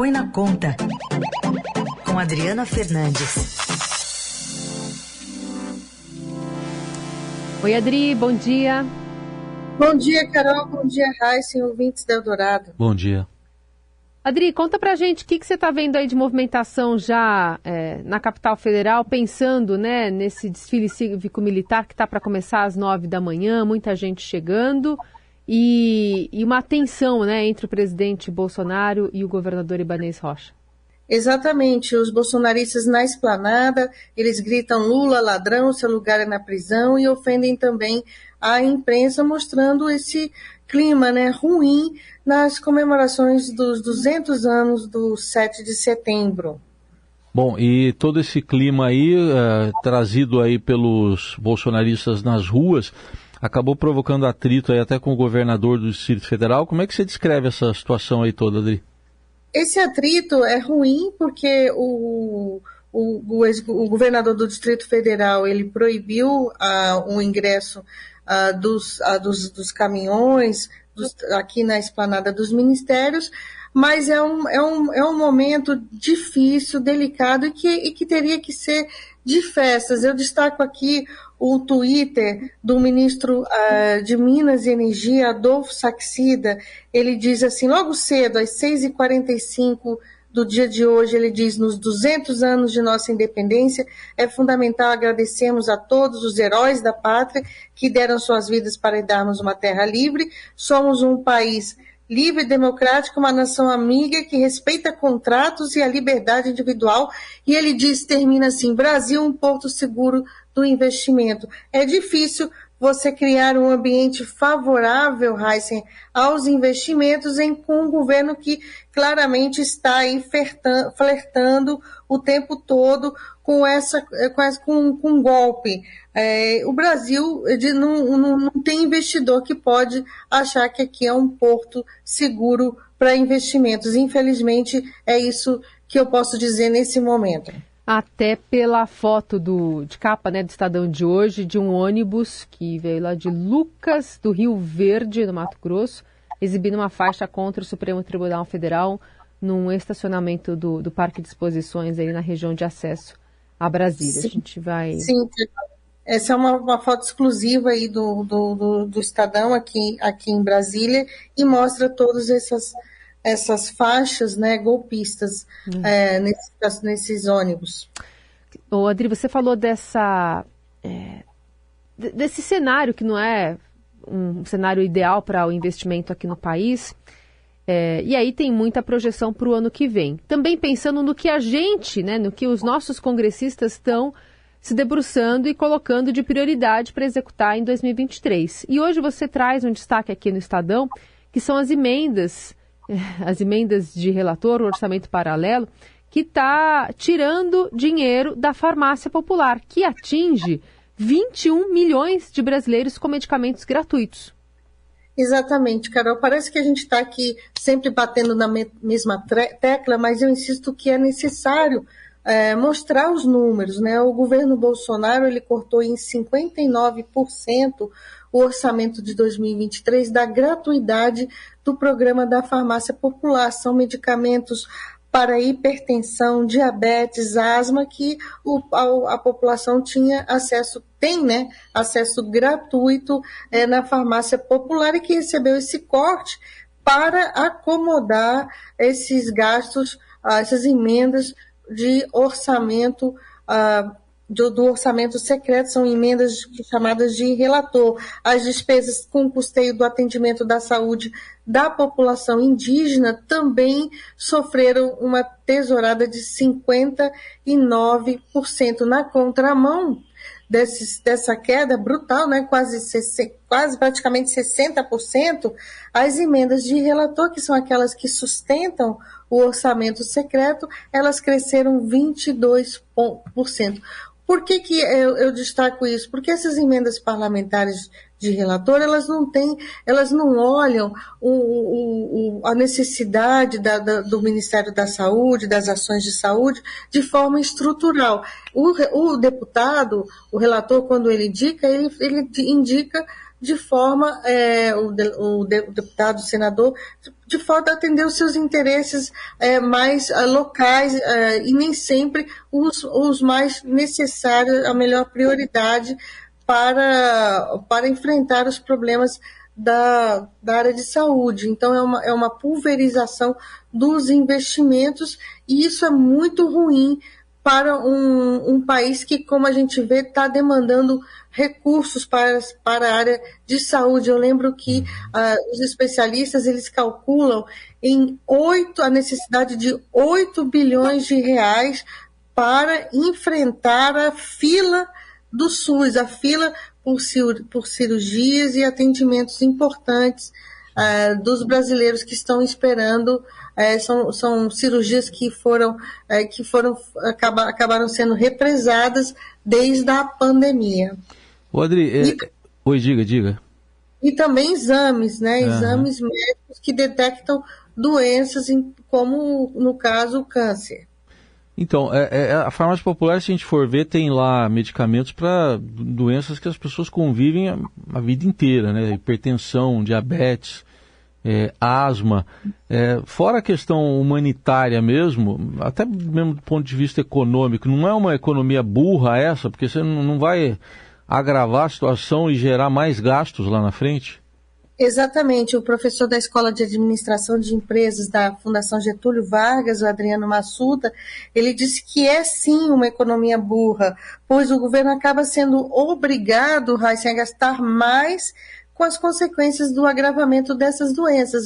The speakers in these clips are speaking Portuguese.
Põe na Conta, com Adriana Fernandes. Oi, Adri, bom dia. Bom dia, Carol. Bom dia, Raíssa, ouvintes da Eldorado. Bom dia. Adri, conta pra gente o que, que você está vendo aí de movimentação já é, na capital federal, pensando né, nesse desfile cívico-militar que está para começar às nove da manhã, muita gente chegando e, e, uma tensão né, entre o presidente Bolsonaro e o governador Ibanez Rocha. Exatamente, os bolsonaristas na esplanada, eles gritam Lula ladrão, seu lugar é na prisão e ofendem também a imprensa, mostrando esse clima né, ruim nas comemorações dos 200 anos do 7 de setembro. Bom, e todo esse clima aí, uh, trazido aí pelos bolsonaristas nas ruas, acabou provocando atrito até com o governador do Distrito Federal. Como é que você descreve essa situação aí toda, Adri? Esse atrito é ruim porque o, o, o, o governador do Distrito Federal ele proibiu o ingresso uh, dos, uh, dos, dos, caminhões dos, aqui na esplanada dos ministérios, mas é um, é um, é um momento difícil, delicado e que, e que teria que ser de festas. Eu destaco aqui o Twitter do ministro uh, de Minas e Energia, Adolfo Saxida. Ele diz assim, logo cedo, às 6h45 do dia de hoje, ele diz: nos 200 anos de nossa independência, é fundamental agradecermos a todos os heróis da pátria que deram suas vidas para darmos uma terra livre. Somos um país livre e democrático, uma nação amiga que respeita contratos e a liberdade individual. E ele diz, termina assim: Brasil, um porto seguro do investimento. É difícil você criar um ambiente favorável, Heisen, aos investimentos em, com um governo que claramente está aí flertando o tempo todo com essa com, essa, com, com um golpe. É, o Brasil de, não, não, não tem investidor que pode achar que aqui é um porto seguro para investimentos. Infelizmente, é isso que eu posso dizer nesse momento até pela foto do, de capa né, do Estadão de hoje, de um ônibus que veio lá de Lucas, do Rio Verde, no Mato Grosso, exibindo uma faixa contra o Supremo Tribunal Federal num estacionamento do, do Parque de Exposições aí na região de acesso a Brasília. Sim, a gente vai. Sim, essa é uma, uma foto exclusiva aí do, do, do, do Estadão aqui, aqui em Brasília e mostra todas essas essas faixas né, golpistas uhum. é, nesses, nesses, ônibus. Ô, Adri, você falou dessa, é, desse cenário que não é um cenário ideal para o investimento aqui no país. É, e aí tem muita projeção para o ano que vem. Também pensando no que a gente, né, no que os nossos congressistas estão se debruçando e colocando de prioridade para executar em 2023. E hoje você traz um destaque aqui no Estadão, que são as emendas as emendas de relator, o orçamento paralelo, que está tirando dinheiro da farmácia popular, que atinge 21 milhões de brasileiros com medicamentos gratuitos. Exatamente, Carol. Parece que a gente está aqui sempre batendo na mesma tecla, mas eu insisto que é necessário é, mostrar os números. Né? O governo Bolsonaro ele cortou em 59% o orçamento de 2023 da gratuidade do programa da farmácia popular. São medicamentos para hipertensão, diabetes, asma, que o, a, a, população tinha acesso, tem, né, acesso gratuito é, na farmácia popular e que recebeu esse corte para acomodar esses gastos, ah, essas emendas de orçamento ah, do, do, orçamento secreto, são emendas chamadas de relator. As despesas com custeio do atendimento da saúde da população indígena também sofreram uma tesourada de 59%. Na contramão desses, dessa queda brutal, né, quase, quase praticamente 60%, as emendas de relator, que são aquelas que sustentam o orçamento secreto, elas cresceram 22%. Por que, que eu, eu, destaco isso? Porque essas emendas parlamentares de relator, elas não têm, elas não olham o, o, o, a necessidade da, da, do Ministério da Saúde, das ações de saúde, de forma estrutural. O, deputado, o relator, quando ele indica, ele, ele indica de forma, é, o, de, o, deputado, o senador, de forma a atender os seus interesses é, mais é, locais é, e nem sempre os, os mais necessários, a melhor prioridade para, para enfrentar os problemas da, da área de saúde. Então, é uma, é uma pulverização dos investimentos e isso é muito ruim para um, um país que, como a gente vê, está demandando recursos para, para a área de saúde. Eu lembro que uh, os especialistas eles calculam em oito a necessidade de 8 bilhões de reais para enfrentar a fila do SUS, a fila por, por cirurgias e atendimentos importantes uh, dos brasileiros que estão esperando é, são, são cirurgias que foram, é, que foram acaba, acabaram sendo represadas desde a pandemia. O Adri, é... e, oi, diga, diga. E também exames, né? Uhum. Exames médicos que detectam doenças, como no caso o câncer. Então, é, é, a farmácia popular, se a gente for ver, tem lá medicamentos para doenças que as pessoas convivem a, a, vida inteira, né? Hipertensão, diabetes, é, asma, é, fora a questão humanitária mesmo, até mesmo do ponto de vista econômico, não é uma economia burra essa, porque você não vai agravar a situação e gerar mais gastos lá na frente? Exatamente. O professor da Escola de Administração de Empresas da Fundação Getúlio Vargas, o Adriano Massuda, ele disse que é sim uma economia burra, pois o governo acaba sendo obrigado, Raíssa, a gastar mais com as consequências do agravamento dessas doenças.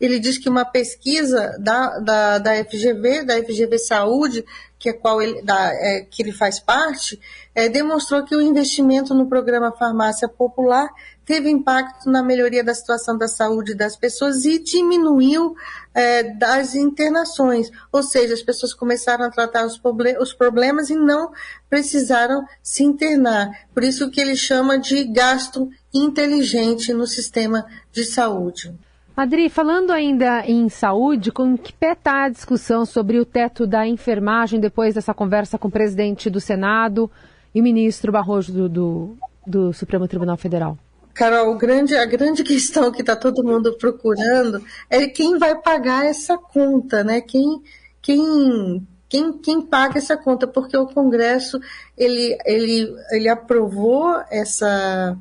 Ele diz que uma pesquisa da, da, da FGV, da FGV Saúde, que é qual ele, da, é, que ele faz parte, é, demonstrou que o investimento no programa Farmácia Popular teve impacto na melhoria da situação da saúde das pessoas e diminuiu é, das internações. Ou seja, as pessoas começaram a tratar os, os, problemas e não precisaram se internar. Por isso que ele chama de gasto inteligente no sistema de saúde. Adri, falando ainda em saúde, com que pé está a discussão sobre o teto da enfermagem depois dessa conversa com o presidente do Senado e ministro Barroso do, do, do Supremo Tribunal Federal? Carol, grande, a grande questão que está todo mundo procurando é quem vai pagar essa conta, né? Quem, quem, quem, quem paga essa conta? Porque o Congresso ele, ele, ele aprovou essa,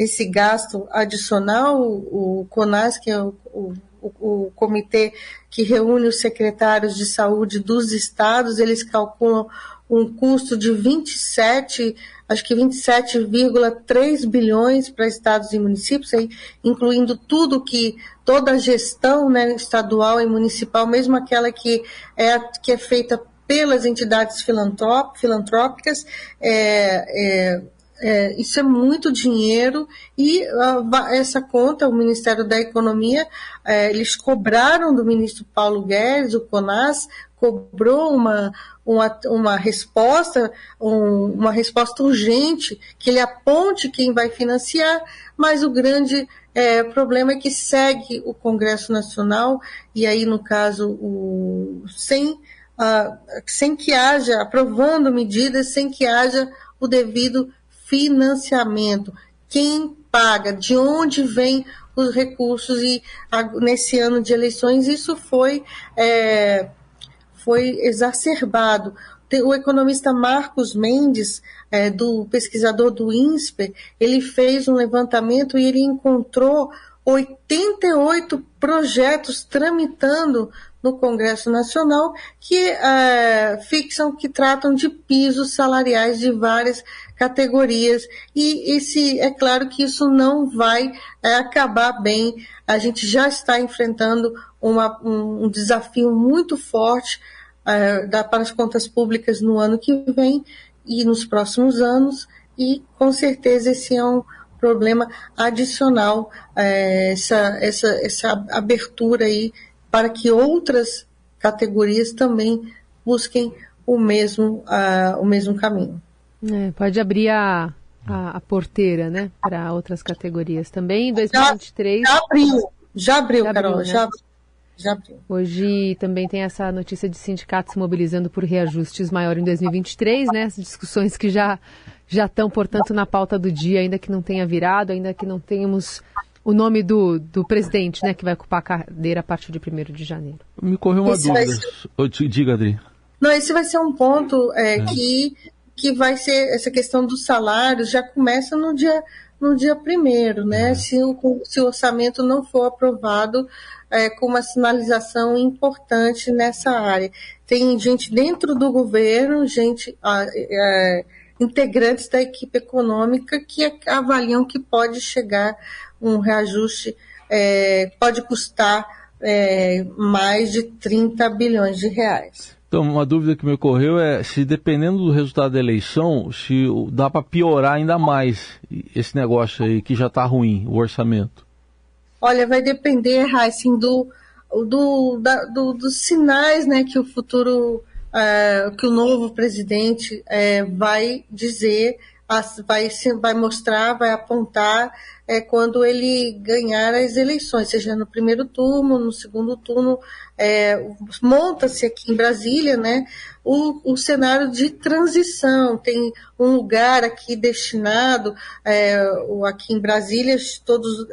esse gasto adicional, o, CONAS, que é o, o, o, comitê que reúne os secretários de saúde dos estados, eles calculam um custo de 27, acho que 27,3 bilhões para estados e municípios, incluindo tudo que, toda a gestão né, estadual e municipal, mesmo aquela que é, que é feita pelas entidades filantrópicas, é, é, é, isso é muito dinheiro e uh, essa conta, o Ministério da Economia, é, eles cobraram do ministro Paulo Guedes, o CONAS, cobrou uma, uma, uma resposta, um, uma resposta urgente, que ele aponte quem vai financiar, mas o grande é, problema é que segue o Congresso Nacional, e aí, no caso, o, sem, uh, sem que haja, aprovando medidas, sem que haja o devido financiamento. Quem paga? De onde vêm os recursos? E nesse ano de eleições isso foi, é, foi exacerbado. O economista Marcos Mendes, é, do pesquisador do INSPER, ele fez um levantamento e ele encontrou 88 projetos tramitando no Congresso Nacional que é, fixam, que tratam de pisos salariais de várias categorias e esse é claro que isso não vai é, acabar bem. A gente já está enfrentando uma, um, um, desafio muito forte é, da, para as contas públicas no ano que vem e nos próximos anos e com certeza esse é um problema adicional é, essa, essa, essa abertura aí para que outras categorias também busquem o mesmo, uh, o mesmo caminho. É, pode abrir a, a, a porteira, né, para outras categorias também. Em 2023. Já, já abriu, já abriu, já Carol, abriu, né? já, já abriu. Hoje também tem essa notícia de sindicatos se mobilizando por reajustes maior em 2023, né? As discussões que já já estão, portanto, na pauta do dia, ainda que não tenha virado, ainda que não tenhamos o nome do, do presidente, né, que vai ocupar a cadeira a partir de 1 de janeiro. Me correu uma esse dúvida. Ser... Diga, Adri. Não, esse vai ser um ponto é, é. que, que vai ser, essa questão dos salários já começa no dia no dia primeiro, né? É. Se, o, se o orçamento não for aprovado é, com uma sinalização importante nessa área. Tem gente dentro do governo, gente é, integrantes da equipe econômica que avaliam que pode chegar um reajuste, é, pode custar é, mais de 30 bilhões de reais. Então, uma dúvida que me ocorreu é se dependendo do resultado da eleição, se dá para piorar ainda mais esse negócio aí que já está ruim, o orçamento. Olha, vai depender, assim, do, do, da, do, dos sinais né, que o futuro, é, que o novo presidente é, vai dizer vai, vai mostrar, vai apontar é, quando ele ganhar as eleições, seja no primeiro turno, no segundo turno, é, monta-se aqui em Brasília, né, o, o, cenário de transição. Tem um lugar aqui destinado, é, aqui em Brasília, todos,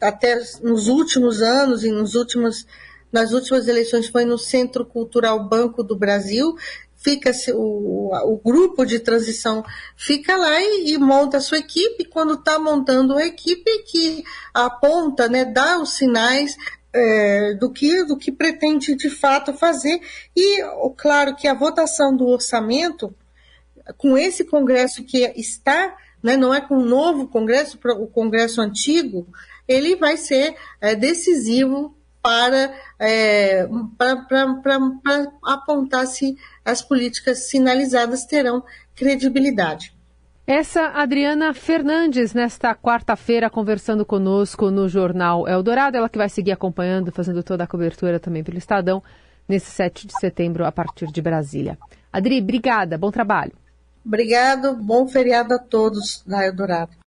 até nos últimos anos e nos últimos nas últimas eleições foi no Centro Cultural Banco do Brasil, fica o, o grupo de transição fica lá e, e monta a sua equipe. Quando está montando a equipe, que aponta, né, dá os sinais é, do, que, do que pretende de fato fazer. E, claro, que a votação do orçamento, com esse Congresso que está, né, não é com o novo Congresso, o Congresso antigo, ele vai ser é, decisivo para, é, para apontar se as políticas sinalizadas terão credibilidade. Essa Adriana Fernandes, nesta quarta-feira, conversando conosco no Jornal Eldorado, ela que vai seguir acompanhando, fazendo toda a cobertura também pelo Estadão, nesse 7 de setembro, a partir de Brasília. Adri, obrigada, bom trabalho. Obrigado, bom feriado a todos da Eldorado.